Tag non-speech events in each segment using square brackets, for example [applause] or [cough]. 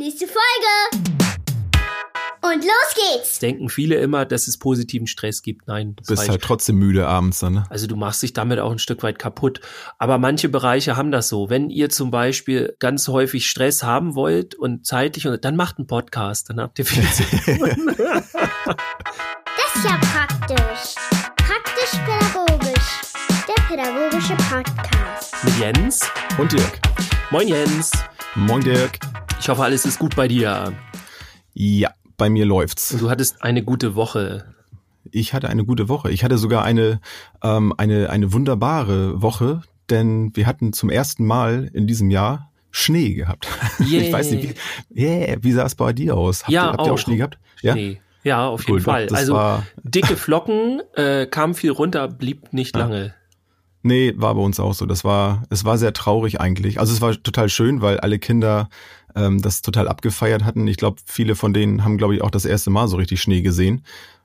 Nächste Folge! Und los geht's! Denken viele immer, dass es positiven Stress gibt. Nein. Du bist halt trotzdem müde abends dann, ne? Also du machst dich damit auch ein Stück weit kaputt. Aber manche Bereiche haben das so. Wenn ihr zum Beispiel ganz häufig Stress haben wollt und zeitlich, dann macht einen Podcast, dann habt ihr viel zu tun. [laughs] das ist ja praktisch. Praktisch-pädagogisch. Der pädagogische Podcast. Mit Jens und Dirk. Moin Jens. Moin Dirk. Ich hoffe, alles ist gut bei dir. Ja, bei mir läuft's. Du hattest eine gute Woche. Ich hatte eine gute Woche. Ich hatte sogar eine, ähm, eine, eine wunderbare Woche, denn wir hatten zum ersten Mal in diesem Jahr Schnee gehabt. Yeah. [laughs] Ich weiß nicht, wie, yeah, wie sah es bei dir aus? Habt, ja, ihr, habt ihr auch Schnee gehabt? Ja? Schnee. Ja, auf jeden cool, Fall. Also dicke Flocken, äh, kam viel runter, blieb nicht ja. lange. Nee, war bei uns auch so. Das war, es war sehr traurig eigentlich. Also es war total schön, weil alle Kinder ähm, das total abgefeiert hatten. Ich glaube, viele von denen haben, glaube ich, auch das erste Mal so richtig Schnee gesehen.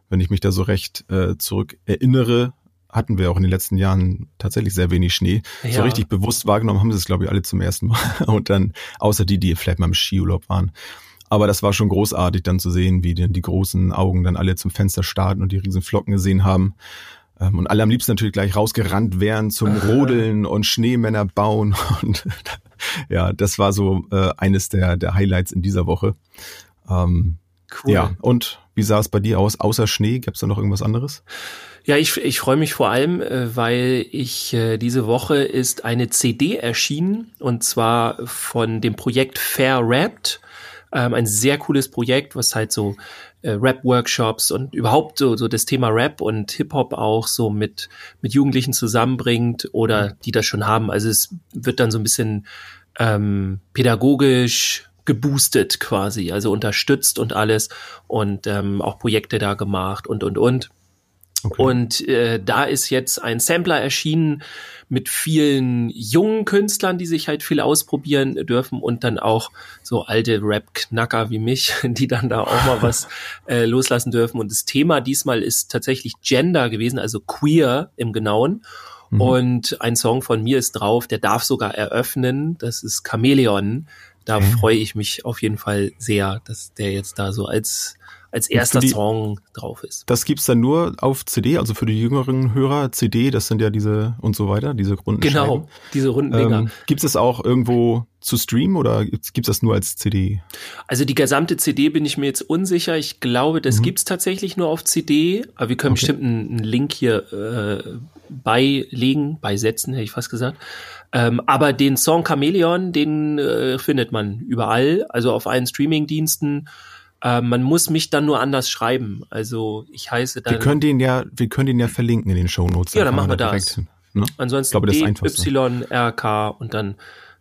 Wenn ich mich da so recht äh, zurück erinnere, hatten wir auch in den letzten Jahren tatsächlich sehr wenig Schnee. Ja. So richtig bewusst wahrgenommen haben sie es, glaube ich, alle zum ersten Mal. [laughs] Und dann, außer die, die vielleicht mal im Skiurlaub waren. Aber das war schon großartig dann zu sehen, wie denn die großen Augen dann alle zum Fenster starten und die riesen Flocken gesehen haben. Ähm, und alle am liebsten natürlich gleich rausgerannt wären zum [laughs] Rodeln und Schneemänner bauen. [laughs] Und ja, das war so äh, eines der, der Highlights in dieser Woche. Ähm, cool. Ja, und wie sah es bei dir aus? Außer Schnee, gab es da noch irgendwas anderes? Ja, ich, ich freue mich vor allem, äh, weil ich äh, diese Woche ist eine CD erschienen und zwar von dem Projekt Fair Rapped. Ähm, ein sehr cooles Projekt, was halt so äh, Rap-Workshops und überhaupt so, so das Thema Rap und Hip-Hop auch so mit, mit Jugendlichen zusammenbringt oder die das schon haben. Also es wird dann so ein bisschen ähm, pädagogisch geboostet quasi, also unterstützt und alles und ähm, auch Projekte da gemacht und und und. Okay. Und äh, da ist jetzt ein Sampler erschienen mit vielen jungen Künstlern, die sich halt viel ausprobieren dürfen und dann auch so alte Rap-Knacker wie mich, [laughs] die dann da auch mal was [laughs] äh, loslassen dürfen. Und das Thema diesmal ist tatsächlich Gender gewesen, also queer im Genauen. Mhm. Und ein Song von mir ist drauf, der darf sogar eröffnen. Das ist Chameleon. Da mhm. freue ich mich auf jeden Fall sehr, dass der jetzt da so als als erster die, Song drauf ist. Das gibt's dann nur auf CD, also für die jüngeren Hörer, CD, das sind ja diese und so weiter, diese runden Genau, diese runden Dinger. Ähm, gibt's es auch irgendwo zu streamen oder gibt's, das nur als CD? Also die gesamte CD bin ich mir jetzt unsicher. Ich glaube, das mhm. gibt's tatsächlich nur auf CD, aber wir können okay. bestimmt einen, einen, Link hier äh, beilegen, beisetzen, hätte ich fast gesagt. Ähm, aber den Song Chameleon, den äh, findet man überall, also auf allen Streamingdiensten. diensten äh, man muss mich dann nur anders schreiben. Also ich heiße dann. Wir können den ja, wir können den ja verlinken in den Show Notes. Ja, dann machen wir das. ne? Ansonsten glaube, das D, Y, R, K und dann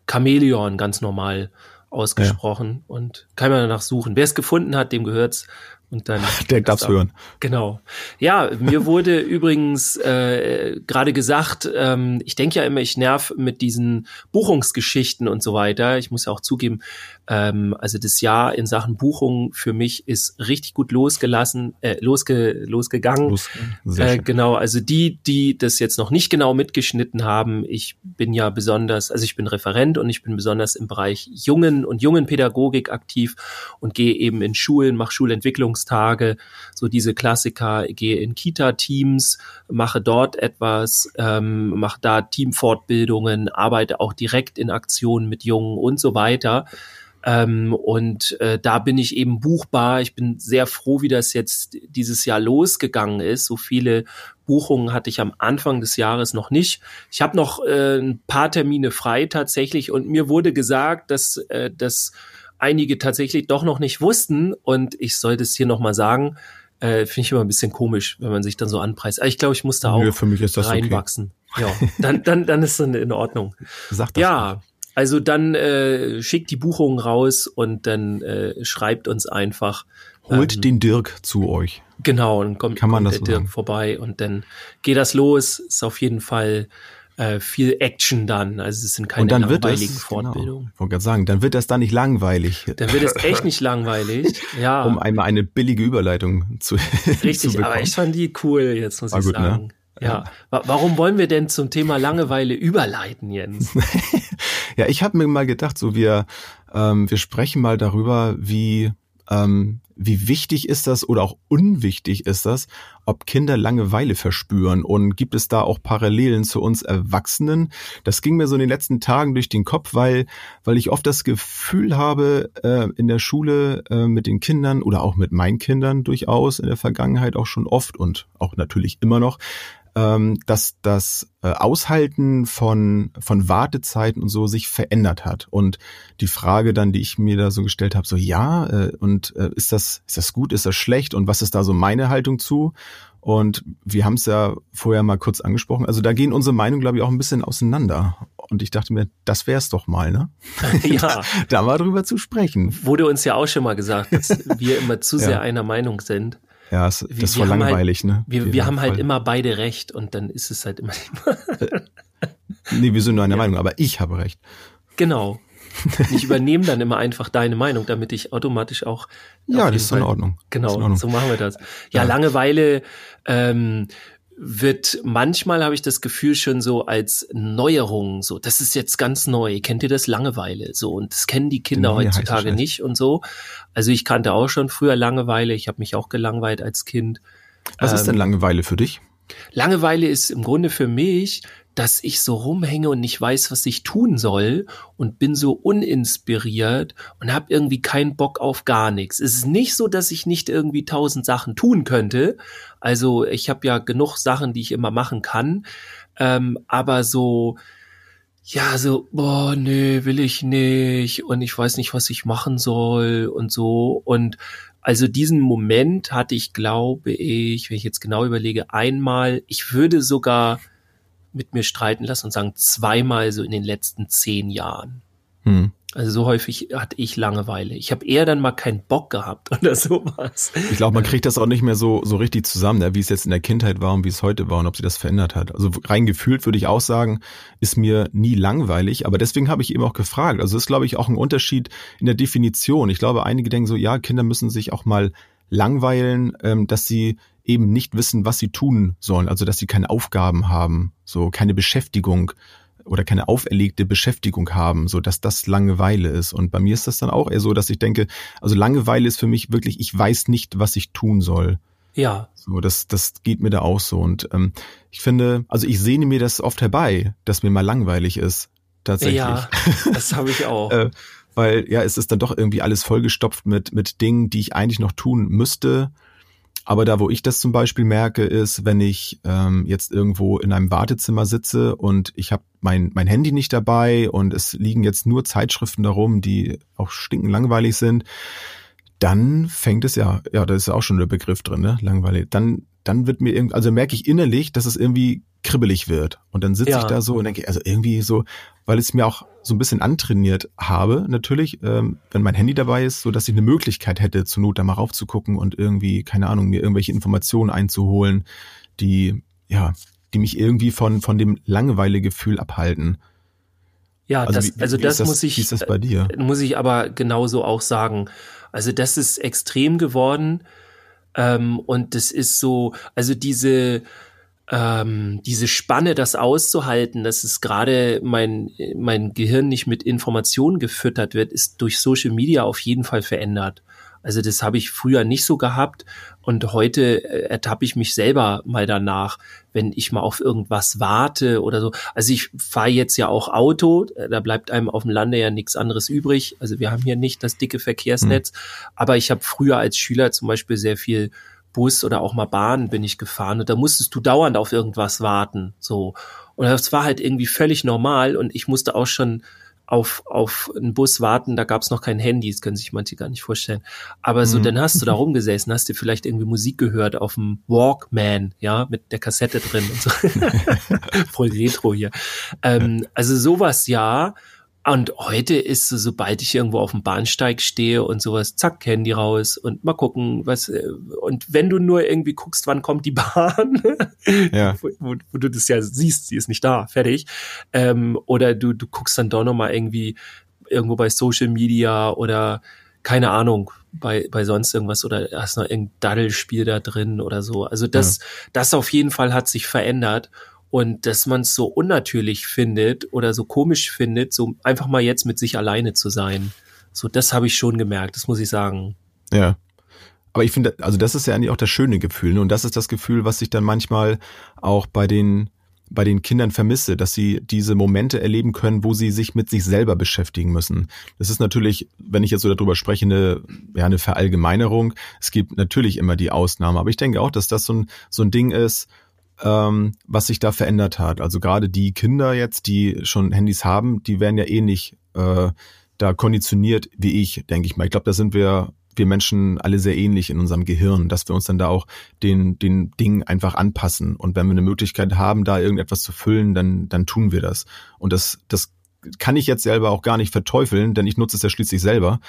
Chameleon ganz normal ausgesprochen ja. und kann man danach suchen. Wer es gefunden hat, dem gehört's. Und dann [laughs] der darf's hören. Genau. Ja, mir wurde [laughs] übrigens äh, gerade gesagt, ähm, ich denke ja immer, ich nerv mit diesen Buchungsgeschichten und so weiter. Ich muss ja auch zugeben, ähm, also das Jahr in Sachen Buchung für mich ist richtig gut losgelassen, äh, losge, losgegangen. Los, äh, genau, also die, die das jetzt noch nicht genau mitgeschnitten haben, ich bin ja besonders, also ich bin Referent und ich bin besonders im Bereich Jungen und Jungenpädagogik aktiv und gehe eben in Schulen, mache Schulentwicklungstage, so diese Klassiker, gehe in Kita-Teams, mache dort etwas, ähm, mache da Teamfortbildungen, arbeite auch direkt in Aktionen mit Jungen und so weiter. Ähm, und äh, da bin ich eben buchbar. Ich bin sehr froh, wie das jetzt dieses Jahr losgegangen ist. So viele Buchungen hatte ich am Anfang des Jahres noch nicht. Ich habe noch äh, ein paar Termine frei tatsächlich und mir wurde gesagt, dass, äh, dass einige tatsächlich doch noch nicht wussten und ich sollte es hier nochmal sagen. Äh, Finde ich immer ein bisschen komisch, wenn man sich dann so anpreist. Aber ich glaube, ich muss da auch Nö, für mich ist das reinwachsen. Okay. Ja, dann, dann, dann ist es in Ordnung. Sag das ja. Also dann äh, schickt die Buchung raus und dann äh, schreibt uns einfach. Holt ähm, den Dirk zu euch. Genau, dann kommt, Kann man kommt das der Dirk sagen? vorbei und dann geht das los. Ist auf jeden Fall äh, viel Action dann. Also es sind keine dann langweiligen wird es, Fortbildungen. Genau, ich wollte gerade sagen, dann wird das da nicht langweilig. Dann wird es echt nicht [laughs] langweilig. Ja. Um einmal eine billige Überleitung zu [laughs] Richtig, zu bekommen. aber ich fand die cool, jetzt muss War ich gut, ne? sagen. Ja. Warum wollen wir denn zum Thema Langeweile überleiten, Jens? [laughs] Ja, ich habe mir mal gedacht, so wir, ähm, wir sprechen mal darüber, wie ähm, wie wichtig ist das oder auch unwichtig ist das, ob Kinder Langeweile verspüren und gibt es da auch Parallelen zu uns Erwachsenen? Das ging mir so in den letzten Tagen durch den Kopf, weil, weil ich oft das Gefühl habe, äh, in der Schule äh, mit den Kindern oder auch mit meinen Kindern durchaus in der Vergangenheit auch schon oft und auch natürlich immer noch, ähm, dass das äh, Aushalten von, von Wartezeiten und so sich verändert hat. Und die Frage dann, die ich mir da so gestellt habe, so ja, äh, und äh, ist das, ist das gut, ist das schlecht und was ist da so meine Haltung zu? Und wir haben es ja vorher mal kurz angesprochen. Also da gehen unsere Meinungen, glaube ich, auch ein bisschen auseinander. Und ich dachte mir, das wär's doch mal, ne? [laughs] Ja. [laughs] da mal drüber zu sprechen. Wurde uns ja auch schon mal gesagt, dass wir immer zu sehr Ja. einer Meinung sind. Ja, das wir war haben langweilig, halt, ne? Wir, wir haben halt immer beide recht und dann ist es halt immer. Nee, wir sind nur einer [laughs] Ja. Meinung, aber ich habe recht. genau. [laughs] Ich übernehme dann immer einfach deine Meinung, damit ich automatisch auch. Ja, auf das ist in Fall- Ordnung. Das ist in Genau, Ordnung. so machen wir das. Ja, Ja. Langeweile ähm, wird manchmal habe ich das Gefühl schon so als Neuerung, so das ist jetzt ganz neu. Kennt ihr das Langeweile? So und das kennen die Kinder heiße heutzutage nicht und so. Also ich kannte auch schon früher Langeweile. Ich habe mich auch gelangweilt als Kind. Was ist denn Ähm, Langeweile für dich? Langeweile ist im Grunde für mich, dass ich so rumhänge und nicht weiß, was ich tun soll und bin so uninspiriert und habe irgendwie keinen Bock auf gar nichts. Es ist nicht so, dass ich nicht irgendwie tausend Sachen tun könnte. Also ich habe ja genug Sachen, die ich immer machen kann, ähm, aber so ja, so, boah, nee, will ich nicht und ich weiß nicht, was ich machen soll und so. Und also diesen Moment hatte ich, glaube ich, wenn ich jetzt genau überlege, einmal, ich würde sogar mit mir streiten lassen und sagen, zweimal so in den letzten zehn Jahren. Hm. Also so häufig hatte ich Langeweile. Ich habe eher dann mal keinen Bock gehabt [laughs] oder sowas. Ich glaube, man kriegt das auch nicht mehr so, so richtig zusammen, ne? wie es jetzt in der Kindheit war und wie es heute war und ob sich das verändert hat. Also rein gefühlt würde ich auch sagen, ist mir nie langweilig, aber deswegen habe ich eben auch gefragt. Also ist, glaube ich, auch ein Unterschied in der Definition. Ich glaube, einige denken so, ja, Kinder müssen sich auch mal langweilen, ähm, dass sie eben nicht wissen, was sie tun sollen. Also dass sie keine Aufgaben haben, so keine Beschäftigung oder keine auferlegte Beschäftigung haben, so dass das Langeweile ist. Und bei mir ist das dann auch eher so, dass ich denke, also Langeweile ist für mich wirklich, ich weiß nicht, was ich tun soll. Ja, So, das, das geht mir da auch so. Und ähm, ich finde, also ich sehne mir das oft herbei, dass mir mal langweilig ist. Tatsächlich. ja, [laughs] das habe ich auch. Äh, weil ja, es ist dann doch irgendwie alles vollgestopft mit, mit Dingen, die ich eigentlich noch tun müsste. Aber da, wo ich das zum Beispiel merke, ist, wenn ich ähm, jetzt irgendwo in einem Wartezimmer sitze und ich habe mein, mein Handy nicht dabei und es liegen jetzt nur Zeitschriften darum, die auch stinken langweilig sind, dann fängt es ja, ja, da ist ja auch schon der Begriff drin, ne? Langweilig. Dann, dann wird mir irgendwie, also merke ich innerlich, dass es irgendwie kribbelig wird. Und dann sitze Ja. ich da so und denke, also irgendwie so, weil es mir auch so ein bisschen antrainiert habe, natürlich, ähm, wenn mein Handy dabei ist, so dass ich eine Möglichkeit hätte, zur Not da mal raufzugucken und irgendwie, keine Ahnung, mir irgendwelche Informationen einzuholen, die, ja, die mich irgendwie von, von dem Langweilegefühl abhalten. ja, das, wie- also wie das, ist muss ich, Wie ist das bei dir? äh, muss ich aber genauso auch sagen. Also das ist extrem geworden ähm, und das ist so, also diese ähm, diese Spanne, das auszuhalten, dass es gerade mein mein Gehirn nicht mit Informationen gefüttert wird, ist durch Social Media auf jeden Fall verändert. Also das habe ich früher nicht so gehabt und heute äh, ertappe ich mich selber mal danach, wenn ich mal auf irgendwas warte oder so. Also ich fahre jetzt ja auch Auto, äh, da bleibt einem auf dem Lande ja nichts anderes übrig. Also wir haben hier nicht das dicke Verkehrsnetz, aber ich habe früher als Schüler zum Beispiel sehr viel Bus oder auch mal Bahn bin ich gefahren und da musstest du dauernd auf irgendwas warten, so. Und das war halt irgendwie völlig normal und ich musste auch schon auf, auf einen Bus warten, da gab es noch kein Handy, das können sich manche gar nicht vorstellen. Aber so, Mhm. dann hast du da [laughs] rumgesessen, hast dir vielleicht irgendwie Musik gehört auf dem Walkman, ja, mit der Kassette drin und so. [laughs] Voll retro hier. Ähm, also sowas ja. Und heute ist so, sobald ich irgendwo auf dem Bahnsteig stehe und sowas, zack, Handy raus und mal gucken, was, äh, und wenn du nur irgendwie guckst, wann kommt die Bahn, [laughs] Ja. wo, wo, wo du das ja siehst, sie ist nicht da, fertig. Ähm, oder du, du guckst dann doch nochmal irgendwie irgendwo bei Social Media oder keine Ahnung, bei, bei sonst irgendwas oder hast noch irgendein Daddelspiel da drin oder so. Also das, das auf jeden Fall hat sich verändert. Und dass man es so unnatürlich findet oder so komisch findet, so einfach mal jetzt mit sich alleine zu sein. So, das habe ich schon gemerkt, das muss ich sagen. Ja. Aber ich finde, also das ist ja eigentlich auch das schöne Gefühl. Und das ist das Gefühl, was sich dann manchmal auch bei den bei den Kindern vermisse, dass sie diese Momente erleben können, wo sie sich mit sich selber beschäftigen müssen. Das ist natürlich, wenn ich jetzt so darüber spreche, eine, ja, eine Verallgemeinerung. Es gibt natürlich immer die Ausnahmen, aber ich denke auch, dass das so ein, so ein Ding ist, ähm, was sich da verändert hat. Also gerade die Kinder jetzt, die schon Handys haben, die werden ja eh nicht äh, da konditioniert wie ich, denke ich mal. Ich glaube, da sind wir wir Menschen alle sehr ähnlich in unserem Gehirn, dass wir uns dann da auch den, den Dingen einfach anpassen. Und wenn wir eine Möglichkeit haben, da irgendetwas zu füllen, dann, dann tun wir das. Und das, das kann ich jetzt selber auch gar nicht verteufeln, denn ich nutze es ja schließlich selber.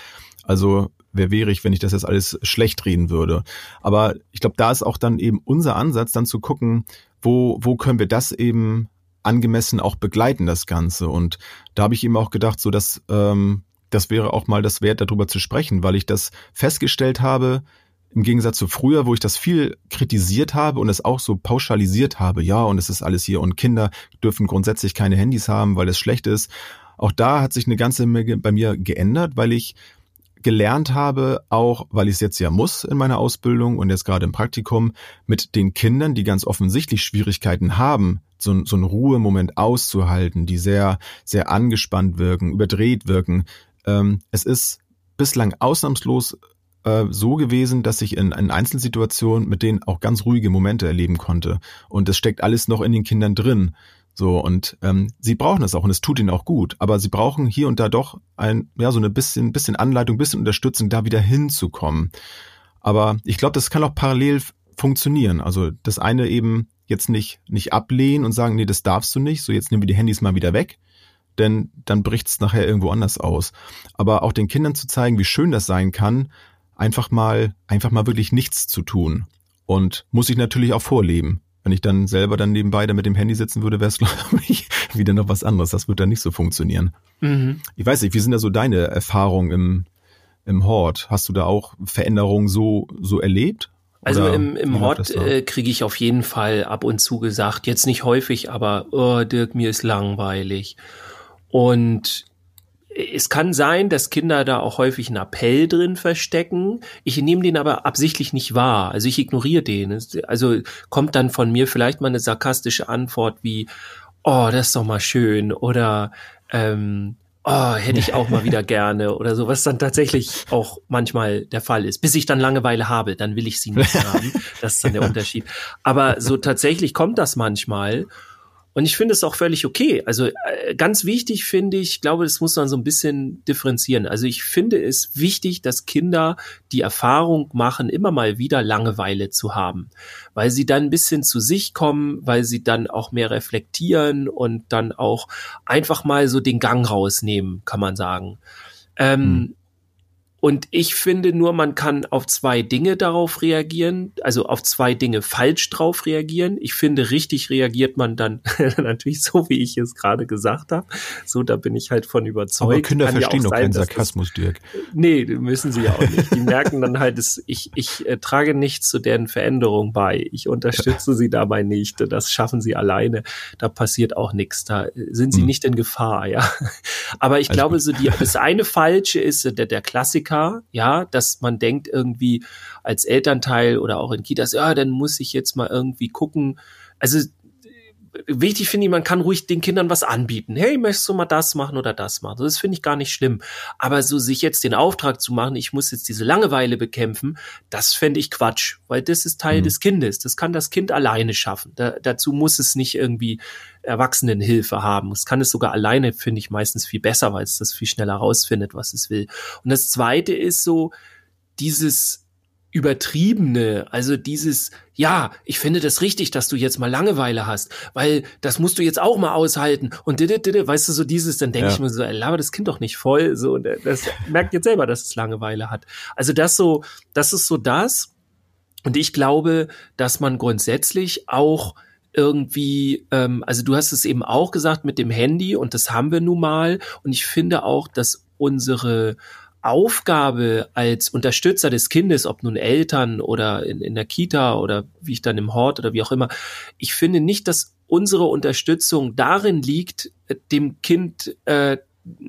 Also wäre ich, wenn ich das jetzt alles schlecht reden würde? Aber ich glaube, da ist auch dann eben unser Ansatz, dann zu gucken, wo, wo können wir das eben angemessen auch begleiten, das Ganze. Und da habe ich eben auch gedacht, so dass ähm, das wäre auch mal das wert, darüber zu sprechen, weil ich das festgestellt habe, im Gegensatz zu früher, wo ich das viel kritisiert habe und es auch so pauschalisiert habe, ja, und es ist alles hier und Kinder dürfen grundsätzlich keine Handys haben, weil es schlecht ist. Auch da hat sich eine ganze Menge bei mir geändert, weil ich gelernt habe, auch weil ich es jetzt ja muss in meiner Ausbildung und jetzt gerade im Praktikum, mit den Kindern, die ganz offensichtlich Schwierigkeiten haben, so, so einen Ruhemoment auszuhalten, die sehr, sehr angespannt wirken, überdreht wirken, ähm, es ist bislang ausnahmslos äh, so gewesen, dass ich in, in Einzelsituationen mit denen auch ganz ruhige Momente erleben konnte. Und es steckt alles noch in den Kindern drin. So, und ähm, sie brauchen es auch und es tut ihnen auch gut. Aber sie brauchen hier und da doch ein, ja, so eine bisschen, bisschen Anleitung, bisschen Unterstützung, da wieder hinzukommen. Aber ich glaube, das kann auch parallel funktionieren. Also das eine eben jetzt nicht, nicht ablehnen und sagen, nee, das darfst du nicht, so jetzt nehmen wir die Handys mal wieder weg, denn dann bricht es nachher irgendwo anders aus. Aber auch den Kindern zu zeigen, wie schön das sein kann, einfach mal, einfach mal wirklich nichts zu tun. Und muss ich natürlich auch vorleben. Wenn ich dann selber dann nebenbei da mit dem Handy sitzen würde, wäre es, [laughs] glaube ich, wieder noch was anderes. Das wird dann nicht so funktionieren. Mhm. Ich weiß nicht, wie sind da so deine Erfahrungen im, im Hort? Hast du da auch Veränderungen so, so erlebt? Also im, im Hort äh, kriege ich auf jeden Fall ab und zu gesagt, jetzt nicht häufig, aber oh, Dirk, mir ist langweilig. Und es kann sein, dass Kinder da auch häufig einen Appell drin verstecken. Ich nehme den aber absichtlich nicht wahr. Also ich ignoriere den. Also kommt dann von mir vielleicht mal eine sarkastische Antwort wie, oh, das ist doch mal schön oder ähm, oh, hätte ich auch mal wieder [laughs] gerne oder so, was dann tatsächlich auch manchmal der Fall ist. Bis ich dann Langeweile habe, dann will ich sie nicht [laughs] haben. Das ist dann der Unterschied. Aber so tatsächlich kommt das manchmal. Und ich finde es auch völlig okay. Also äh, ganz wichtig finde ich, glaube, das muss man so ein bisschen differenzieren. Also ich finde es wichtig, dass Kinder die Erfahrung machen, immer mal wieder Langeweile zu haben, weil sie dann ein bisschen zu sich kommen, weil sie dann auch mehr reflektieren und dann auch einfach mal so den Gang rausnehmen, kann man sagen. Ähm, hm. Und ich finde nur, man kann auf zwei Dinge darauf reagieren, also auf zwei Dinge falsch drauf reagieren. Ich finde, richtig reagiert man dann [laughs] natürlich so, wie ich es gerade gesagt habe. So, da bin ich halt von überzeugt. Aber Kinder kann verstehen ja doch keinen Sarkasmus, Dirk. Nee, müssen sie ja auch nicht. Die merken dann halt, dass ich, ich äh, trage nichts zu deren Veränderung bei. Ich unterstütze sie dabei nicht. Das schaffen sie alleine. Da passiert auch nichts. Da sind sie hm. nicht in Gefahr, ja. Aber ich Alles glaube, so die, das eine Falsche ist der, der Klassiker, Kita, ja, dass man denkt irgendwie als Elternteil oder auch in Kitas, ja, dann muss ich jetzt mal irgendwie gucken. Also wichtig finde ich, man kann ruhig den Kindern was anbieten. Hey, möchtest du mal das machen oder das machen? Das finde ich gar nicht schlimm. Aber so sich jetzt den Auftrag zu machen, ich muss jetzt diese Langeweile bekämpfen, das fände ich Quatsch, weil das ist Teil mhm. des Kindes. Das kann das Kind alleine schaffen. Da, dazu muss es nicht irgendwie Erwachsenenhilfe haben. Es kann es sogar alleine, finde ich meistens viel besser, weil es das viel schneller rausfindet, was es will. Und das zweite ist so, dieses übertriebene, also dieses, ja, ich finde das richtig, dass du jetzt mal Langeweile hast, weil das musst du jetzt auch mal aushalten und did, did, weißt du, so dieses, dann denke ja. ich mir so, ey, laber das Kind doch nicht voll, so, und das merkt jetzt selber, dass es Langeweile hat. Also das so, das ist so das. Und ich glaube, dass man grundsätzlich auch irgendwie, ähm, also du hast es eben auch gesagt mit dem Handy und das haben wir nun mal. Und ich finde auch, dass unsere Aufgabe als Unterstützer des Kindes, ob nun Eltern oder in, in der Kita oder wie ich dann im Hort oder wie auch immer, ich finde nicht, dass unsere Unterstützung darin liegt, dem Kind äh,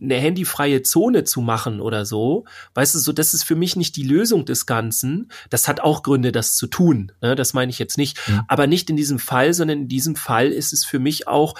eine handyfreie Zone zu machen oder so, weißt du, so das ist für mich nicht die Lösung des Ganzen. Das hat auch Gründe, das zu tun. Ne? Das meine ich jetzt nicht. Mhm. Aber nicht in diesem Fall, sondern in diesem Fall ist es für mich auch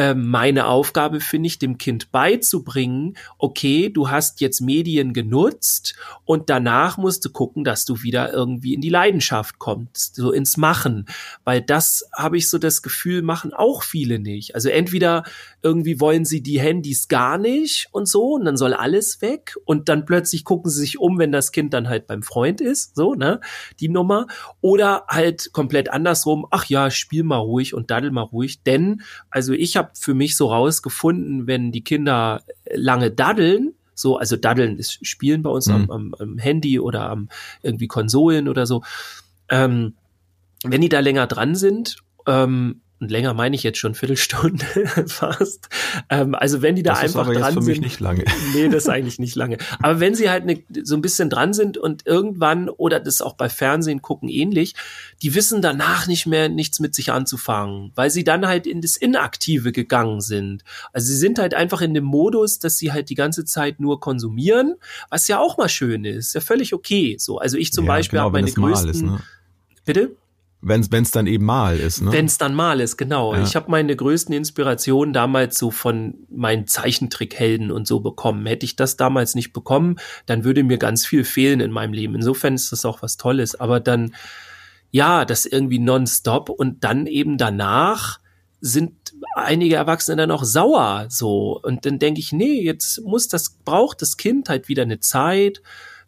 äh, meine Aufgabe finde ich, dem Kind beizubringen, okay, du hast jetzt Medien genutzt und danach musst du gucken, dass du wieder irgendwie in die Leidenschaft kommst, so ins Machen. Weil das habe ich so das Gefühl, machen auch viele nicht. Also entweder irgendwie wollen sie die Handys gar nicht und so und dann soll alles weg und dann plötzlich gucken sie sich um, wenn das Kind dann halt beim Freund ist, so, ne, die Nummer. Oder halt komplett andersrum, ach ja, spiel mal ruhig und daddel mal ruhig, denn, also ich habe für mich so rausgefunden, wenn die Kinder lange daddeln, so, also daddeln ist Spielen bei uns mhm. am, am, am, Handy oder am irgendwie Konsolen oder so, ähm, wenn die da länger dran sind, ähm, und länger meine ich jetzt schon Viertelstunde [laughs] fast. Ähm, also wenn die da das einfach ist aber dran jetzt für sind. Mich nicht lange. [laughs] Nee, das ist eigentlich nicht lange. Aber wenn sie halt ne, so ein bisschen dran sind und irgendwann oder das auch bei Fernsehen gucken ähnlich, die wissen danach nicht mehr nichts mit sich anzufangen, weil sie dann halt in das Inaktive gegangen sind. Also sie sind halt einfach in dem Modus, dass sie halt die ganze Zeit nur konsumieren, was ja auch mal schön ist, ja völlig okay. So, also ich zum ja, Beispiel genau, habe meine größten. Ist, ne? Bitte? Wenn es dann eben mal ist, ne? Wenn es dann mal ist, genau. Ja. Ich habe meine größten Inspirationen damals so von meinen Zeichentrickhelden und so bekommen. Hätte ich das damals nicht bekommen, dann würde mir ganz viel fehlen in meinem Leben. Insofern ist das auch was Tolles. Aber dann, ja, das irgendwie nonstop und dann eben danach sind einige Erwachsene dann auch sauer so. Und dann denke ich, nee, jetzt muss das, braucht das Kind halt wieder eine Zeit,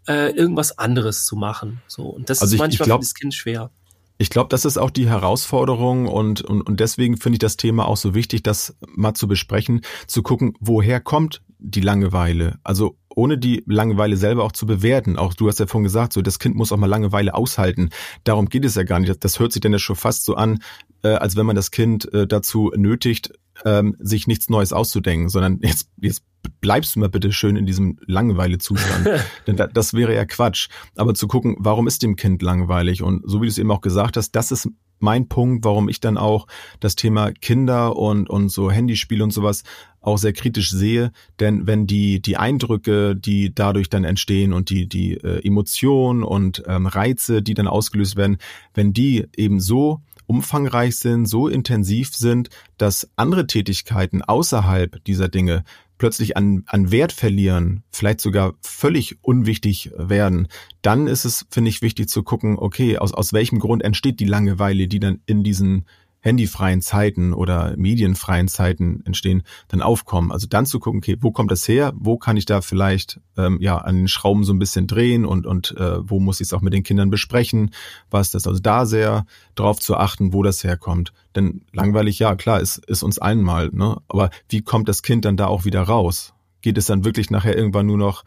äh, irgendwas anderes zu machen. So. Und das Also ist ich- ich manchmal glaub- für das Kind schwer. Ich glaube, das ist auch die Herausforderung und, und, und deswegen finde ich das Thema auch so wichtig, das mal zu besprechen, zu gucken, woher kommt die Langeweile? Also ohne die Langeweile selber auch zu bewerten. Auch du hast ja vorhin gesagt, so das Kind muss auch mal Langeweile aushalten. Darum geht es ja gar nicht. Das, das hört sich dann ja schon fast so an, äh, als wenn man das Kind äh, dazu nötigt, ähm, sich nichts Neues auszudenken, sondern jetzt, jetzt bleibst du mal bitte schön in diesem Langeweilezustand. [laughs] Denn da, das wäre ja Quatsch. Aber zu gucken, warum ist dem Kind langweilig? Und so wie du es eben auch gesagt hast, das ist mein Punkt, warum ich dann auch das Thema Kinder und, und so Handyspiele und sowas auch sehr kritisch sehe. Denn wenn die, die Eindrücke, die dadurch dann entstehen und die, die äh, Emotionen und ähm, Reize, die dann ausgelöst werden, wenn die eben so umfangreich sind, so intensiv sind, dass andere Tätigkeiten außerhalb dieser Dinge plötzlich an, an Wert verlieren, vielleicht sogar völlig unwichtig werden, dann ist es, finde ich, wichtig zu gucken, okay, aus, aus welchem Grund entsteht die Langeweile, die dann in diesen handyfreien Zeiten oder medienfreien Zeiten entstehen, dann aufkommen. Also dann zu gucken, okay, wo kommt das her? Wo kann ich da vielleicht ähm, ja an den Schrauben so ein bisschen drehen und und äh, wo muss ich es auch mit den Kindern besprechen? Was das also da sehr drauf zu achten, wo das herkommt. Denn langweilig, ja klar, ist ist uns allen mal. Ne? Aber wie kommt das Kind dann da auch wieder raus? Geht es dann wirklich nachher irgendwann nur noch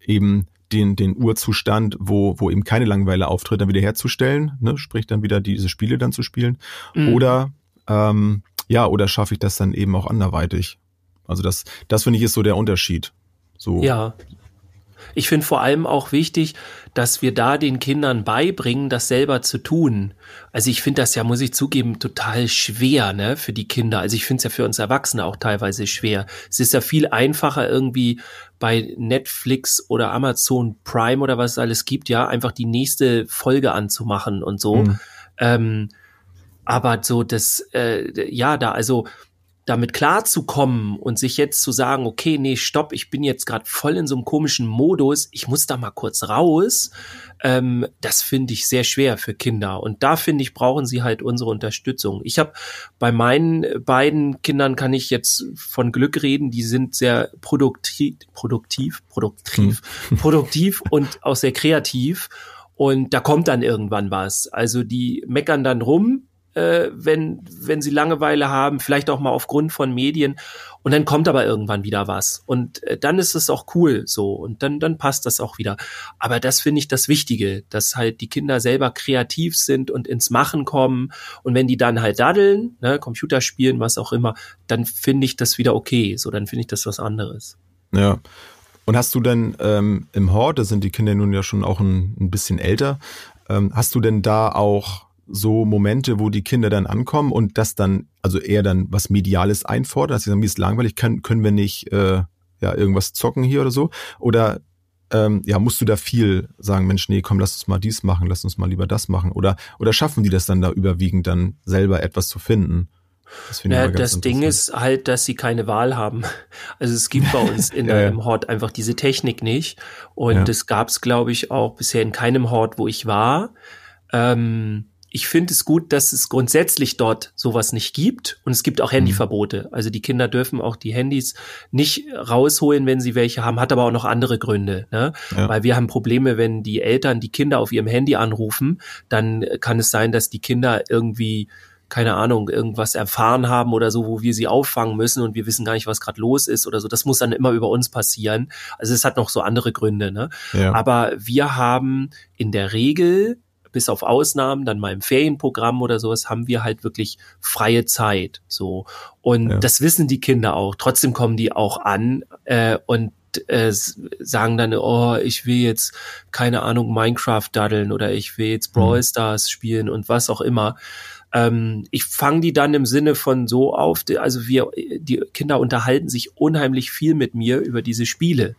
eben den, den Urzustand, wo, wo eben keine Langeweile auftritt, dann wieder herzustellen, ne? sprich dann wieder diese Spiele dann zu spielen. Mhm. Oder ähm, ja, oder schaffe ich das dann eben auch anderweitig? Also das, das finde ich ist so der Unterschied. So. Ja. Ich finde vor allem auch wichtig, dass wir da den Kindern beibringen, das selber zu tun. Also ich finde das ja, muss ich zugeben, total schwer, ne, für die Kinder. Also ich finde es ja für uns Erwachsene auch teilweise schwer. Es ist ja viel einfacher irgendwie bei Netflix oder Amazon Prime oder was es alles gibt, ja, einfach die nächste Folge anzumachen und so. Mhm. Ähm, aber so das, äh, ja, da also damit klarzukommen und sich jetzt zu sagen, okay, nee, stopp, ich bin jetzt gerade voll in so einem komischen Modus, ich muss da mal kurz raus, ähm, das finde ich sehr schwer für Kinder. Und da finde ich, brauchen sie halt unsere Unterstützung. Ich habe bei meinen beiden Kindern kann ich jetzt von Glück reden, die sind sehr produktiv, produktiv, produktiv, [laughs] produktiv und auch sehr kreativ. Und da kommt dann irgendwann was. Also die meckern dann rum, äh, wenn, wenn sie Langeweile haben, vielleicht auch mal aufgrund von Medien. Und dann kommt aber irgendwann wieder was. Und äh, dann ist es auch cool so. Und dann, dann passt das auch wieder. Aber das finde ich das Wichtige, dass halt die Kinder selber kreativ sind und ins Machen kommen. Und wenn die dann halt daddeln, ne, Computer spielen, was auch immer, dann finde ich das wieder okay. So, dann finde ich das was anderes. Ja. Und hast du denn ähm, im Hort, da sind die Kinder nun ja schon auch ein, ein bisschen älter, ähm, hast du denn da auch so Momente, wo die Kinder dann ankommen und das dann, also eher dann was Mediales einfordern, dass sie sagen, mir ist langweilig, können, können wir nicht äh, ja irgendwas zocken hier oder so? Oder ähm, ja, musst du da viel sagen, Mensch, nee, komm, lass uns mal dies machen, lass uns mal lieber das machen? Oder, oder schaffen die das dann da überwiegend dann selber etwas zu finden? Das, ja, das Ding ist halt, dass sie keine Wahl haben. [laughs] Also es gibt bei [laughs] uns in ja, einem Hort einfach diese Technik nicht. Und ja. das gab es, glaube ich, auch bisher in keinem Hort, wo ich war. Ähm, ich finde es gut, dass es grundsätzlich dort sowas nicht gibt und es gibt auch Handyverbote. Also die Kinder dürfen auch die Handys nicht rausholen, wenn sie welche haben, hat aber auch noch andere Gründe. Ne? Ja. Weil wir haben Probleme, wenn die Eltern die Kinder auf ihrem Handy anrufen, dann kann es sein, dass die Kinder irgendwie keine Ahnung, irgendwas erfahren haben oder so, wo wir sie auffangen müssen und wir wissen gar nicht, was gerade los ist oder so. Das muss dann immer über uns passieren. Also es hat noch so andere Gründe. Ne? Ja. Aber wir haben in der Regel bis auf Ausnahmen, dann mal im Ferienprogramm oder sowas, haben wir halt wirklich freie Zeit. So. Und ja. das wissen die Kinder auch. Trotzdem kommen die auch an äh, und äh, sagen dann, oh, ich will jetzt, keine Ahnung, Minecraft daddeln oder ich will jetzt Brawl mhm. Stars spielen und was auch immer. Ähm, ich fange die dann im Sinne von so auf, also wir, die Kinder unterhalten sich unheimlich viel mit mir über diese Spiele.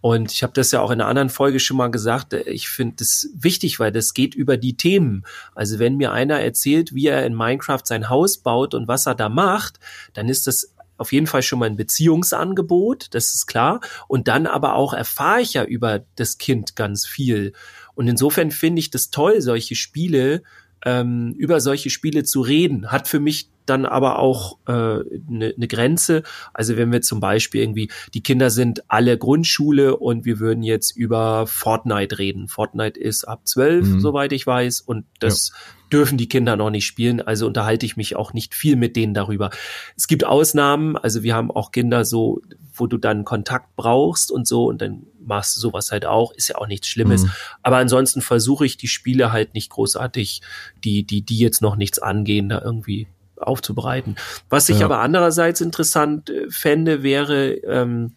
Und ich habe das ja auch in einer anderen Folge schon mal gesagt. Äh, ich finde das wichtig, weil das geht über die Themen. Also wenn mir einer erzählt, wie er in Minecraft sein Haus baut und was er da macht, dann ist das auf jeden Fall schon mal ein Beziehungsangebot, das ist klar. Und dann aber auch erfahre ich ja über das Kind ganz viel. Und insofern finde ich das toll, solche Spiele, ähm, über solche Spiele zu reden. Hat für mich dann aber auch eine äh, ne, ne Grenze. Also wenn wir zum Beispiel irgendwie, die Kinder sind alle Grundschule und wir würden jetzt über Fortnite reden. Fortnite ist ab zwölf, mhm. soweit ich weiß, und das ja. dürfen die Kinder noch nicht spielen. Also unterhalte ich mich auch nicht viel mit denen darüber. Es gibt Ausnahmen, also wir haben auch Kinder so, wo du dann Kontakt brauchst und so und dann machst du sowas halt auch, ist ja auch nichts Schlimmes. Mhm. Aber ansonsten versuche ich die Spiele halt nicht großartig, die, die, die jetzt noch nichts angehen, da irgendwie aufzubereiten. Was ich ja. aber andererseits interessant äh, fände, wäre, ähm,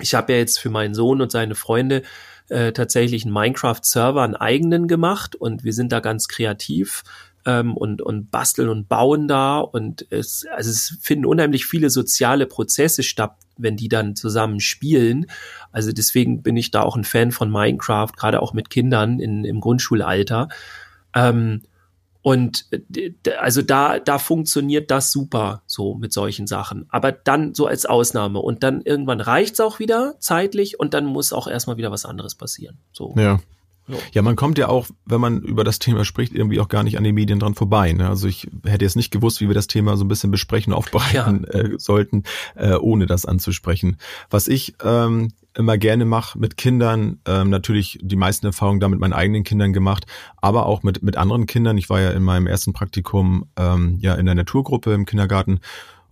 ich habe ja jetzt für meinen Sohn und seine Freunde äh, tatsächlich einen Minecraft-Server, einen eigenen gemacht und wir sind da ganz kreativ ähm, und, und basteln und bauen da und es, also es finden unheimlich viele soziale Prozesse statt, wenn die dann zusammen spielen. Also deswegen bin ich da auch ein Fan von Minecraft, gerade auch mit Kindern in, im Grundschulalter. Ähm, und äh, also da, da funktioniert das super so mit solchen Sachen. Aber dann so als Ausnahme. Und dann irgendwann reicht's auch wieder zeitlich und dann muss auch erstmal wieder was anderes passieren. So. Ja. Ja, man kommt ja auch, wenn man über das Thema spricht, irgendwie auch gar nicht an den Medien dran vorbei. Ne? Also ich hätte jetzt nicht gewusst, wie wir das Thema so ein bisschen besprechen, aufbereiten ja. äh, sollten, äh, ohne das anzusprechen. Was ich ähm, immer gerne mache mit Kindern, ähm, natürlich die meisten Erfahrungen da mit meinen eigenen Kindern gemacht, aber auch mit, mit anderen Kindern. Ich war ja in meinem ersten Praktikum ähm, ja in der Naturgruppe im Kindergarten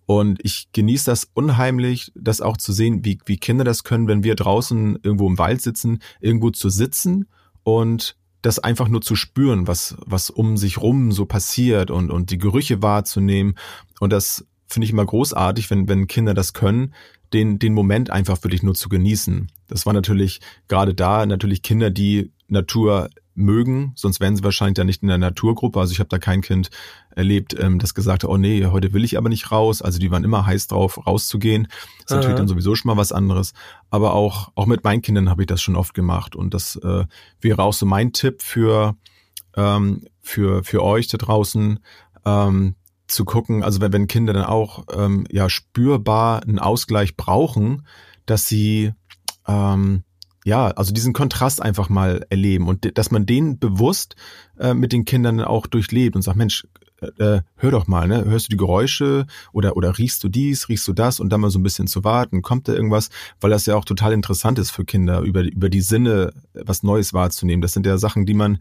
und ich genieße das unheimlich, das auch zu sehen, wie, wie Kinder das können, wenn wir draußen irgendwo im Wald sitzen, irgendwo zu sitzen und das einfach nur zu spüren, was, was um sich rum so passiert und, und die Gerüche wahrzunehmen. Und das finde ich immer großartig, wenn, wenn Kinder das können, den, den Moment einfach wirklich nur zu genießen. Das war natürlich gerade da natürlich Kinder, die Natur mögen, sonst wären sie wahrscheinlich da nicht in der Naturgruppe. Also ich habe da kein Kind erlebt, ähm, das gesagt hat, oh nee, heute will ich aber nicht raus. Also die waren immer heiß drauf, rauszugehen. Das ist Aha. natürlich dann sowieso schon mal was anderes. Aber auch, auch mit meinen Kindern habe ich das schon oft gemacht. Und das äh, wäre auch so mein Tipp für, ähm, für, für euch da draußen, ähm, zu gucken, also wenn, wenn Kinder dann auch ähm, ja spürbar einen Ausgleich brauchen, dass sie ähm, ja, also diesen Kontrast einfach mal erleben und dass man den bewusst äh, mit den Kindern auch durchlebt und sagt, Mensch, äh, äh, hör doch mal, ne? Hörst du die Geräusche oder oder riechst du dies, riechst du das und dann mal so ein bisschen zu warten, kommt da irgendwas, weil das ja auch total interessant ist für Kinder über über die Sinne was Neues wahrzunehmen. Das sind ja Sachen, die man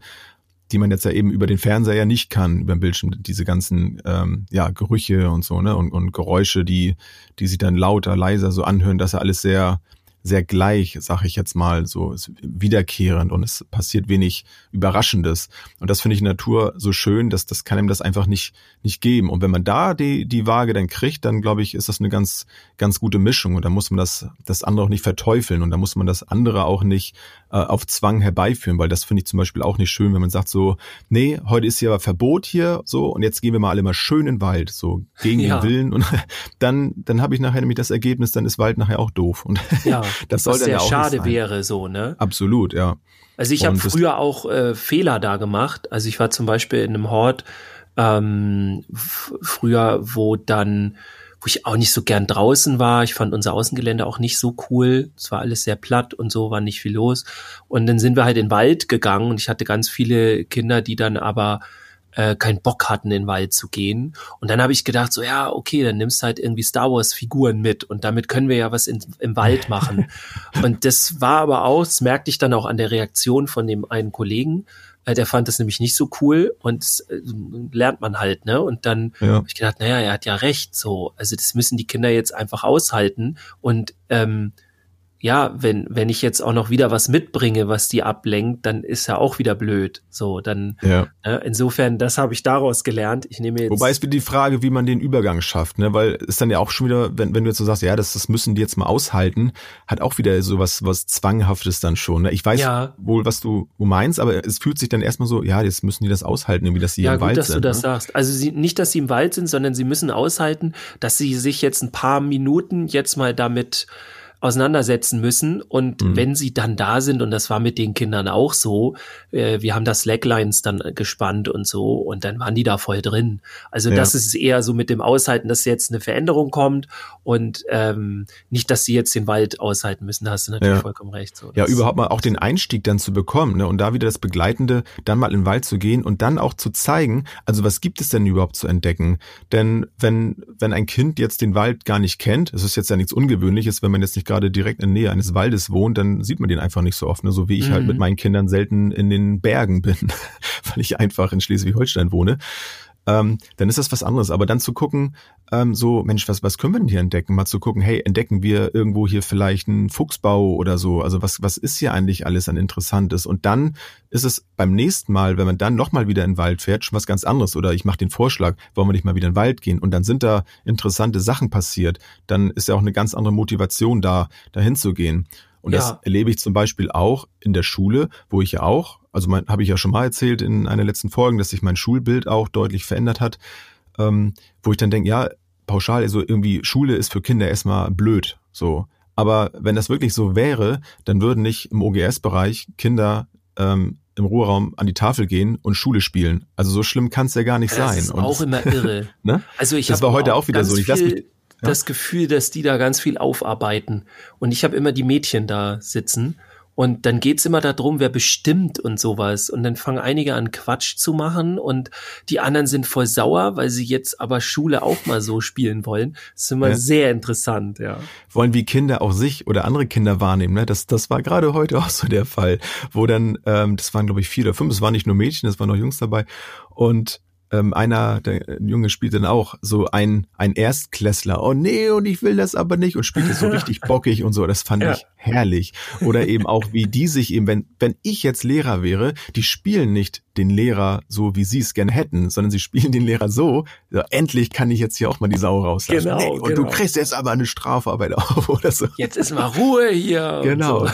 die man jetzt ja eben über den Fernseher ja nicht kann, über den Bildschirm, diese ganzen ähm, ja, Gerüche und so, ne? Und, und Geräusche, die, die sich dann lauter, leiser so anhören, dass ja alles sehr, sehr gleich, sag ich jetzt mal, so ist wiederkehrend und es passiert wenig Überraschendes. Und das finde ich in Natur so schön, dass das kann ihm das einfach nicht, nicht geben. Und wenn man da die, die Waage dann kriegt, dann glaube ich, ist das eine ganz, ganz gute Mischung. Und da muss man das, das andere auch nicht verteufeln und da muss man das andere auch nicht äh, auf Zwang herbeiführen, weil das finde ich zum Beispiel auch nicht schön, wenn man sagt so, nee, heute ist hier Verbot hier, so und jetzt gehen wir mal alle mal schön in den Wald, so gegen ja. den Willen und [laughs] dann dann habe ich nachher nämlich das Ergebnis, dann ist Wald nachher auch doof und [laughs] ja, das soll dann ja auch schade wäre so, ne? Absolut, ja. Also ich habe früher auch äh, Fehler da gemacht. Also ich war zum Beispiel in einem Hort ähm, früher, wo dann wo ich auch nicht so gern draußen war. Ich fand unser Außengelände auch nicht so cool. Es war alles sehr platt und so, war nicht viel los. Und dann sind wir halt in den Wald gegangen und ich hatte ganz viele Kinder, die dann aber äh, keinen Bock hatten, in den Wald zu gehen. Und dann habe ich gedacht, so ja, okay, dann nimmst du halt irgendwie Star Wars-Figuren mit und damit können wir ja was in, im Wald machen. [laughs] und das war aber auch, das merkte ich dann auch an der Reaktion von dem einen Kollegen, der fand das nämlich nicht so cool und äh, lernt man halt, ne? Und dann ja. habe ich gedacht, naja, er hat ja recht, so. Also das müssen die Kinder jetzt einfach aushalten und ähm, ja, wenn, wenn ich jetzt auch noch wieder was mitbringe, was die ablenkt, dann ist ja auch wieder blöd. So, dann, ja. ne, insofern, das habe ich daraus gelernt. Ich nehme jetzt. Wobei es wieder die Frage, wie man den Übergang schafft, ne, weil es dann ja auch schon wieder, wenn, wenn du jetzt so sagst, ja, das, das müssen die jetzt mal aushalten, hat auch wieder so was, was Zwanghaftes dann schon, ne? Ich weiß ja. wohl, was du, du meinst, aber es fühlt sich dann erstmal so, ja, jetzt müssen die das aushalten, irgendwie, dass sie ja, im gut, Wald dass sind. du das ne? sagst. Also sie, nicht, dass sie im Wald sind, sondern sie müssen aushalten, dass sie sich jetzt ein paar Minuten jetzt mal damit auseinandersetzen müssen. Und mhm. wenn sie dann da sind, und das war mit den Kindern auch so, äh, wir haben das Slacklines dann gespannt und so, und dann waren die da voll drin. Also ja. das ist eher so mit dem Aushalten, dass jetzt eine Veränderung kommt und ähm, nicht, dass sie jetzt den Wald aushalten müssen. Da hast du natürlich ja. vollkommen recht. So, ja, überhaupt mal auch den Einstieg dann zu bekommen ne? und da wieder das Begleitende, dann mal in den Wald zu gehen und dann auch zu zeigen, also was gibt es denn überhaupt zu entdecken? Denn wenn, wenn ein Kind jetzt den Wald gar nicht kennt, es ist jetzt ja nichts Ungewöhnliches, wenn man jetzt nicht gerade direkt in der Nähe eines Waldes wohnt, dann sieht man den einfach nicht so oft. Ne? So wie ich mhm. halt mit mhm. meinen Kindern selten in den Bergen bin, [laughs] weil ich einfach in Schleswig-Holstein wohne ähm, dann ist das was anderes. Aber dann zu gucken, ähm, so, Mensch, was, was können wir denn hier entdecken? Mal zu gucken, hey, entdecken wir irgendwo hier vielleicht einen Fuchsbau oder so? Also was, was ist hier eigentlich alles an Interessantes? Und dann ist es beim nächsten Mal, wenn man dann nochmal wieder in den Wald fährt, schon was ganz anderes. Oder ich mache den Vorschlag, wollen wir nicht mal wieder in den Wald gehen? Und dann sind da interessante Sachen passiert. Dann ist ja auch eine ganz andere Motivation da, dahin zu gehen. Und ja. das erlebe ich zum Beispiel auch in der Schule, wo ich ja auch, also habe ich ja schon mal erzählt in einer letzten Folge, dass sich mein Schulbild auch deutlich verändert hat, ähm, wo ich dann denke, ja, pauschal, also irgendwie Schule ist für Kinder erstmal blöd, so. Aber wenn das wirklich so wäre, dann würden nicht im OGS-Bereich Kinder ähm, im Ruheraum an die Tafel gehen und Schule spielen. Also so schlimm kann es ja gar nicht das sein. Das ist und auch immer [laughs] irre. ne? Also ich das war heute auch wieder so. Ich lasse mich das Gefühl, dass die da ganz viel aufarbeiten. Und ich habe immer die Mädchen da sitzen. Und dann geht's immer darum, wer bestimmt und sowas. Und dann fangen einige an, Quatsch zu machen und die anderen sind voll sauer, weil sie jetzt aber Schule auch mal so spielen wollen. Das ist immer ja. sehr interessant, ja. Wollen wie Kinder auch sich oder andere Kinder wahrnehmen, ne? Das, das war gerade heute [laughs] auch so der Fall, wo dann, ähm, das waren glaube ich vier oder fünf, es waren nicht nur Mädchen, es waren noch Jungs dabei. Und ähm, einer, der Junge spielt dann auch so ein, ein Erstklässler. Oh nee, und ich will das aber nicht und spielt es so richtig [laughs] bockig und so. Das fand ja. ich herrlich. Oder eben auch, wie die sich eben, wenn, wenn ich jetzt Lehrer wäre, die spielen nicht den Lehrer so, wie sie es gerne hätten, sondern sie spielen den Lehrer so, so endlich kann ich jetzt hier auch mal die Sau rauslassen. Genau, nee, und genau. du kriegst jetzt aber eine Strafarbeit auf [laughs] oder so. Jetzt ist mal Ruhe hier. Genau.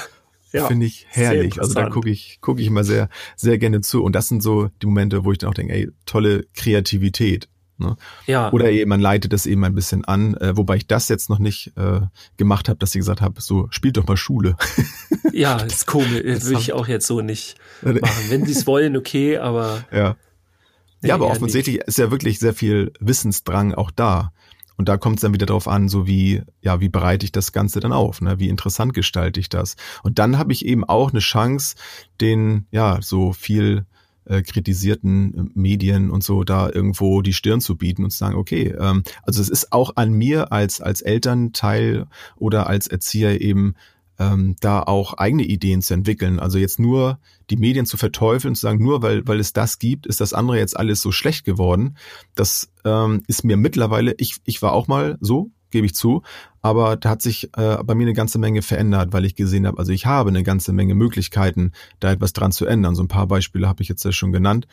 Ja, Finde ich herrlich. Also da gucke ich, gucke ich immer sehr, sehr gerne zu. Und das sind so die Momente, wo ich dann auch denke, ey, tolle Kreativität. Ne? Ja. Oder eben, man leitet das eben ein bisschen an, äh, wobei ich das jetzt noch nicht äh, gemacht habe, dass ich gesagt habe, so spielt doch mal Schule. [laughs] ja, ist komisch. Das würde ich auch jetzt so nicht machen. Wenn sie es wollen, okay, aber. Ja. Nee, ja, aber offensichtlich nicht. ist ja wirklich sehr viel Wissensdrang auch da. Und da kommt es dann wieder drauf an, so wie, ja, wie bereite ich das Ganze dann auf, ne? wie interessant gestalte ich das. Und dann habe ich eben auch eine Chance, den, ja, so viel äh, kritisierten äh, Medien und so da irgendwo die Stirn zu bieten und zu sagen, okay, ähm, also es ist auch an mir als, als Elternteil oder als Erzieher eben ähm, da auch eigene Ideen zu entwickeln. Also jetzt nur die Medien zu verteufeln und zu sagen, nur weil, weil es das gibt, ist das andere jetzt alles so schlecht geworden. Das ähm, ist mir mittlerweile, ich, ich war auch mal so, gebe ich zu, aber da hat sich äh, bei mir eine ganze Menge verändert, weil ich gesehen habe, also ich habe eine ganze Menge Möglichkeiten, da etwas dran zu ändern. So ein paar Beispiele habe ich jetzt ja schon genannt.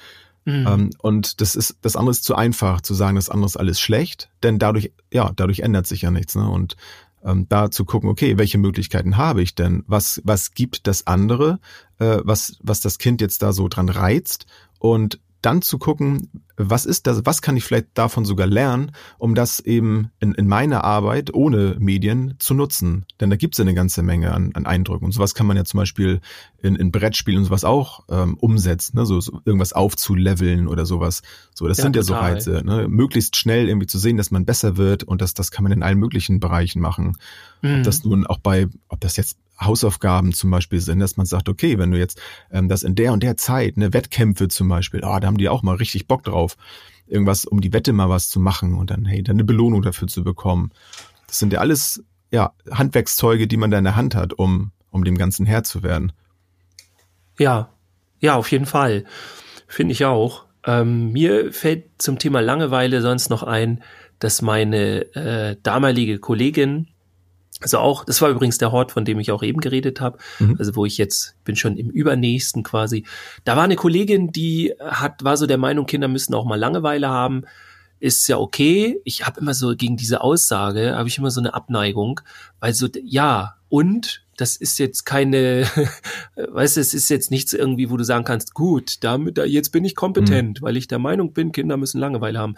Mhm. Ähm, und das ist, das andere ist zu einfach zu sagen, das andere ist alles schlecht, denn dadurch, ja, dadurch ändert sich ja nichts. Ne? Und ähm, da zu gucken, okay, welche Möglichkeiten habe ich denn? Was, was gibt das andere, äh, was, was das Kind jetzt da so dran reizt? Und dann zu gucken, was ist das, was kann ich vielleicht davon sogar lernen, um das eben in, in meiner Arbeit ohne Medien zu nutzen. Denn da gibt es ja eine ganze Menge an, an Eindrücken. Und sowas kann man ja zum Beispiel in, in Brettspielen und sowas auch ähm, umsetzen, ne? so, so irgendwas aufzuleveln oder sowas. So, das ja, sind ja total. so Reize, ne? möglichst schnell irgendwie zu sehen, dass man besser wird und das, das kann man in allen möglichen Bereichen machen. Mhm. Ob das nun auch bei, ob das jetzt Hausaufgaben zum Beispiel sind, dass man sagt, okay, wenn du jetzt ähm, das in der und der Zeit, ne, Wettkämpfe zum Beispiel, oh, da haben die auch mal richtig Bock drauf, irgendwas, um die Wette mal was zu machen und dann, hey, dann eine Belohnung dafür zu bekommen. Das sind ja alles, ja, Handwerkszeuge, die man da in der Hand hat, um, um dem Ganzen Herr zu werden. Ja, ja, auf jeden Fall. Finde ich auch. Ähm, mir fällt zum Thema Langeweile sonst noch ein, dass meine äh, damalige Kollegin, also auch, das war übrigens der Hort, von dem ich auch eben geredet habe, mhm. also wo ich jetzt bin schon im übernächsten quasi. Da war eine Kollegin, die hat war so der Meinung, Kinder müssen auch mal Langeweile haben. Ist ja okay. Ich habe immer so gegen diese Aussage habe ich immer so eine Abneigung, weil so ja und das ist jetzt keine, [laughs] weißt du, es ist jetzt nichts irgendwie, wo du sagen kannst, gut, damit jetzt bin ich kompetent, mhm. weil ich der Meinung bin, Kinder müssen Langeweile haben.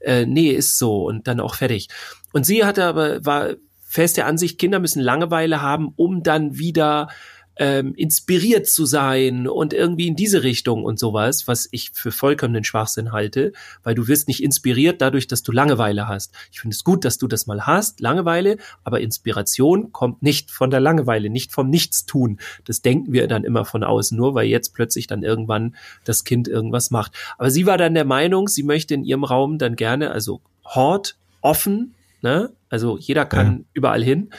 Äh, nee, ist so und dann auch fertig. Und sie hatte aber war feste Ansicht, Kinder müssen Langeweile haben, um dann wieder ähm, inspiriert zu sein und irgendwie in diese Richtung und sowas, was ich für vollkommenen Schwachsinn halte, weil du wirst nicht inspiriert dadurch, dass du Langeweile hast. Ich finde es gut, dass du das mal hast, Langeweile, aber Inspiration kommt nicht von der Langeweile, nicht vom Nichtstun. Das denken wir dann immer von außen, nur weil jetzt plötzlich dann irgendwann das Kind irgendwas macht. Aber sie war dann der Meinung, sie möchte in ihrem Raum dann gerne, also Hort, offen, Ne? Also jeder kann ja. überall hin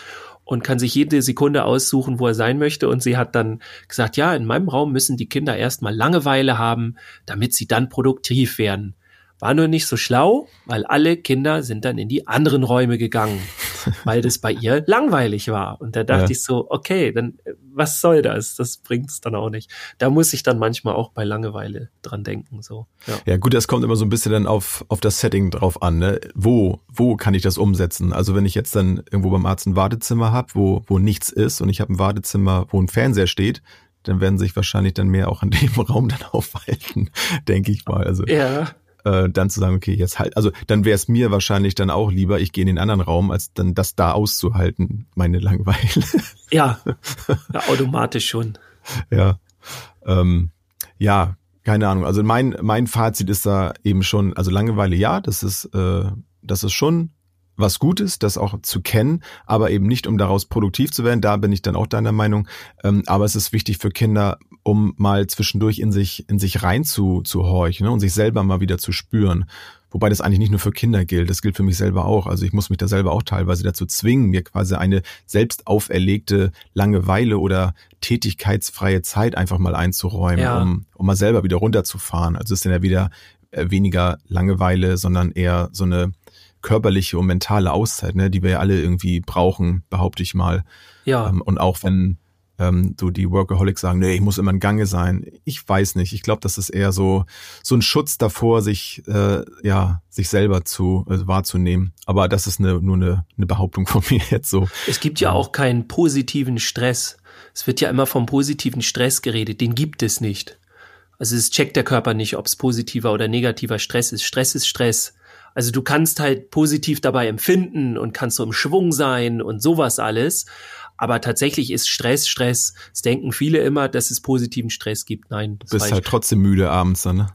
und kann sich jede Sekunde aussuchen, wo er sein möchte. Und sie hat dann gesagt, ja, in meinem Raum müssen die Kinder erstmal Langeweile haben, damit sie dann produktiv werden. War nur nicht so schlau, weil alle Kinder sind dann in die anderen Räume gegangen, [laughs] weil das bei ihr langweilig war. Und da dachte ja. ich so, okay, dann was soll das? Das bringt's dann auch nicht. Da muss ich dann manchmal auch bei Langeweile dran denken. So. Ja, ja gut, das kommt immer so ein bisschen dann auf, auf das Setting drauf an. Ne? Wo, wo kann ich das umsetzen? Also wenn ich jetzt dann irgendwo beim Arzt ein Wartezimmer habe, wo, wo nichts ist und ich habe ein Wartezimmer, wo ein Fernseher steht, dann werden sich wahrscheinlich dann mehr auch in dem [laughs] Raum dann aufhalten, denke ich mal. Also ja äh, dann zu sagen, okay, jetzt halt, also dann wäre es mir wahrscheinlich dann auch lieber, ich gehe in den anderen Raum, als dann das da auszuhalten, meine Langeweile. [laughs] Ja, ja automatisch schon. Ja, ähm, ja, keine Ahnung. Also mein mein Fazit ist da eben schon, also Langeweile, ja, das ist äh, das ist schon was Gutes, das auch zu kennen, aber eben nicht, um daraus produktiv zu werden. Da bin ich dann auch deiner Meinung. Ähm, aber es ist wichtig für Kinder, um mal zwischendurch in sich, in sich rein zu, zu horchen ne, und sich selber mal wieder zu spüren. Wobei das eigentlich nicht nur für Kinder gilt, das gilt für mich selber auch. Also ich muss mich da selber auch teilweise dazu zwingen, mir quasi eine selbst auferlegte Langeweile oder tätigkeitsfreie Zeit einfach mal einzuräumen, ja. um, um mal selber wieder runterzufahren. Also es ist dann ja wieder äh, weniger Langeweile, sondern eher so eine körperliche und mentale Auszeit, ne, die wir ja alle irgendwie brauchen, behaupte ich mal. Ja. Ähm, und auch wenn ähm, so die Workaholics sagen, nee, ich muss immer in Gange sein. Ich weiß nicht. Ich glaube, das ist eher so so ein Schutz davor, sich äh, ja sich selber zu äh, wahrzunehmen. Aber das ist eine, nur eine, eine Behauptung von [laughs] mir jetzt so. Es gibt ja auch keinen positiven Stress. Es wird ja immer vom positiven Stress geredet. Den gibt es nicht. Also es checkt der Körper nicht, ob es positiver oder negativer Stress ist. Stress ist Stress. Also du kannst halt positiv dabei empfinden und kannst so im Schwung sein und sowas alles. Aber tatsächlich ist Stress Stress. Es denken viele immer, dass es positiven Stress gibt. Nein. Du bist halt trotzdem müde abends dann, ne?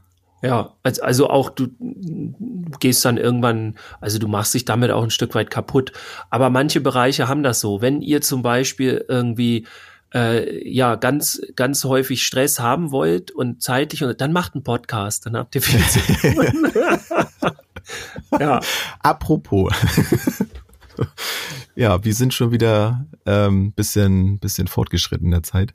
Ja, also auch du, du gehst dann irgendwann, also du machst dich damit auch ein Stück weit kaputt. Aber manche Bereiche haben das so. Wenn ihr zum Beispiel irgendwie äh, ja ganz ganz häufig Stress haben wollt und zeitlich und dann macht einen Podcast, dann habt ihr viel zu [laughs] tun. [laughs] ja. Apropos. [laughs] ja, wir sind schon wieder ähm, bisschen bisschen fortgeschritten in der Zeit.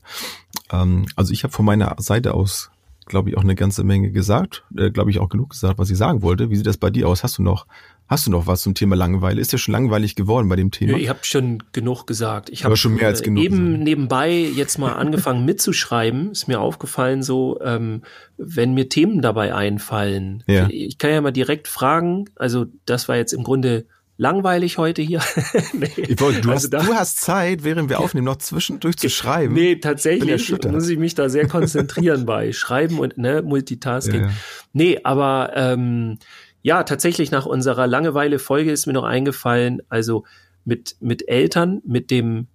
Ähm, also ich habe von meiner Seite aus glaube ich auch eine ganze Menge gesagt, äh, glaube ich auch genug gesagt, was ich sagen wollte. Wie sieht das bei dir aus? Hast du noch Hast du noch was zum Thema Langeweile? Ist ja schon langweilig geworden bei dem Thema? Ich habe schon genug gesagt. Ich habe schon mehr als genug. Eben gesagt. nebenbei jetzt mal [laughs] angefangen mitzuschreiben. Ist mir aufgefallen, so ähm, wenn mir Themen dabei einfallen. Ja. Ich kann ja mal direkt fragen. Also das war jetzt im Grunde langweilig heute hier. [laughs] nee. wollte, du, also hast, du hast Zeit, während wir [laughs] aufnehmen, noch zwischendurch zu schreiben. Nee, tatsächlich muss ich mich da sehr konzentrieren bei Schreiben und ne, Multitasking. Ja, ja. Nee, aber ähm, ja, tatsächlich nach unserer Langeweile-Folge ist mir noch eingefallen, also mit, mit Eltern, mit dem,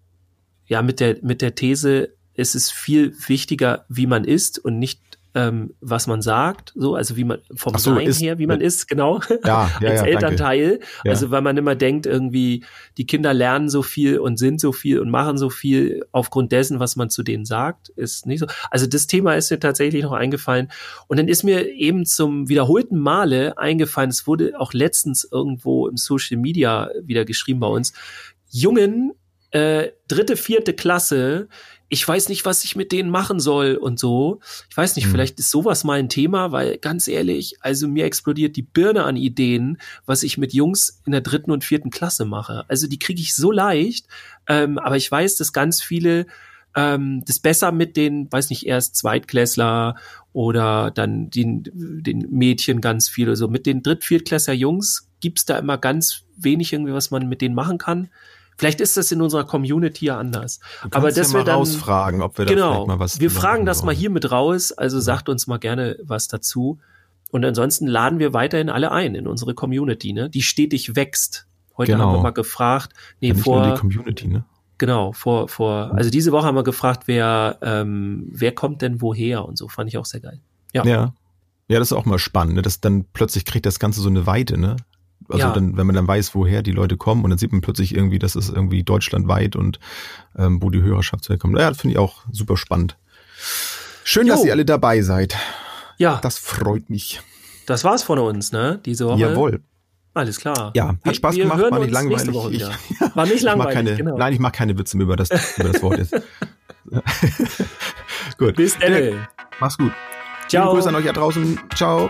ja, mit der, mit der These, es ist viel wichtiger, wie man ist und nicht ähm, was man sagt, so, also wie man vom so, Sein ist, her, wie man ist, genau, ja, [laughs] ja, als ja, Elternteil. Also weil man immer denkt, irgendwie, die Kinder lernen so viel und sind so viel und machen so viel aufgrund dessen, was man zu denen sagt, ist nicht so. Also das Thema ist mir tatsächlich noch eingefallen. Und dann ist mir eben zum wiederholten Male eingefallen, es wurde auch letztens irgendwo im Social Media wieder geschrieben bei uns, Jungen, äh, dritte, vierte Klasse, ich weiß nicht, was ich mit denen machen soll und so. Ich weiß nicht, mhm. vielleicht ist sowas mal ein Thema, weil ganz ehrlich, also mir explodiert die Birne an Ideen, was ich mit Jungs in der dritten und vierten Klasse mache. Also die kriege ich so leicht, ähm, aber ich weiß, dass ganz viele ähm, das besser mit den, weiß nicht, erst Zweitklässler oder dann den, den Mädchen ganz viel oder so. Mit den Dritt-, Viertklässler Jungs gibt's da immer ganz wenig irgendwie, was man mit denen machen kann. Vielleicht ist das in unserer Community ja anders. Aber das ja wir dann rausfragen, ob wir genau, da mal was wir fragen das mal hier mit raus. Also sagt uns mal gerne was dazu. Und ansonsten laden wir weiterhin alle ein in unsere Community, ne? Die stetig wächst. Heute genau. haben wir mal gefragt, nee, ja, vor die Community, ne? Genau, vor, vor, also diese Woche haben wir gefragt, wer, ähm, wer kommt denn woher und so, fand ich auch sehr geil. Ja. Ja, ja das ist auch mal spannend, ne? dass dann plötzlich kriegt das Ganze so eine Weite, ne? Also ja. dann, wenn man dann weiß, woher die Leute kommen und dann sieht man plötzlich irgendwie, das ist irgendwie deutschlandweit und ähm, wo die Hörerschaft herkommt. Ja, das finde ich auch super spannend. Schön, jo. dass ihr alle dabei seid. Ja. Das freut mich. Das war's von uns, ne? Diese Woche. Jawohl. Alles klar. Ja, hat Spaß wir, gemacht, war nicht langweilig. Ich, war nicht [laughs] langweilig. Keine, genau. Nein, ich mache keine Witze mehr über das, [laughs] über das Wort jetzt. [laughs] gut. Bis dann. Mach's gut. Ciao. Liebe Grüße an euch da draußen. Ciao.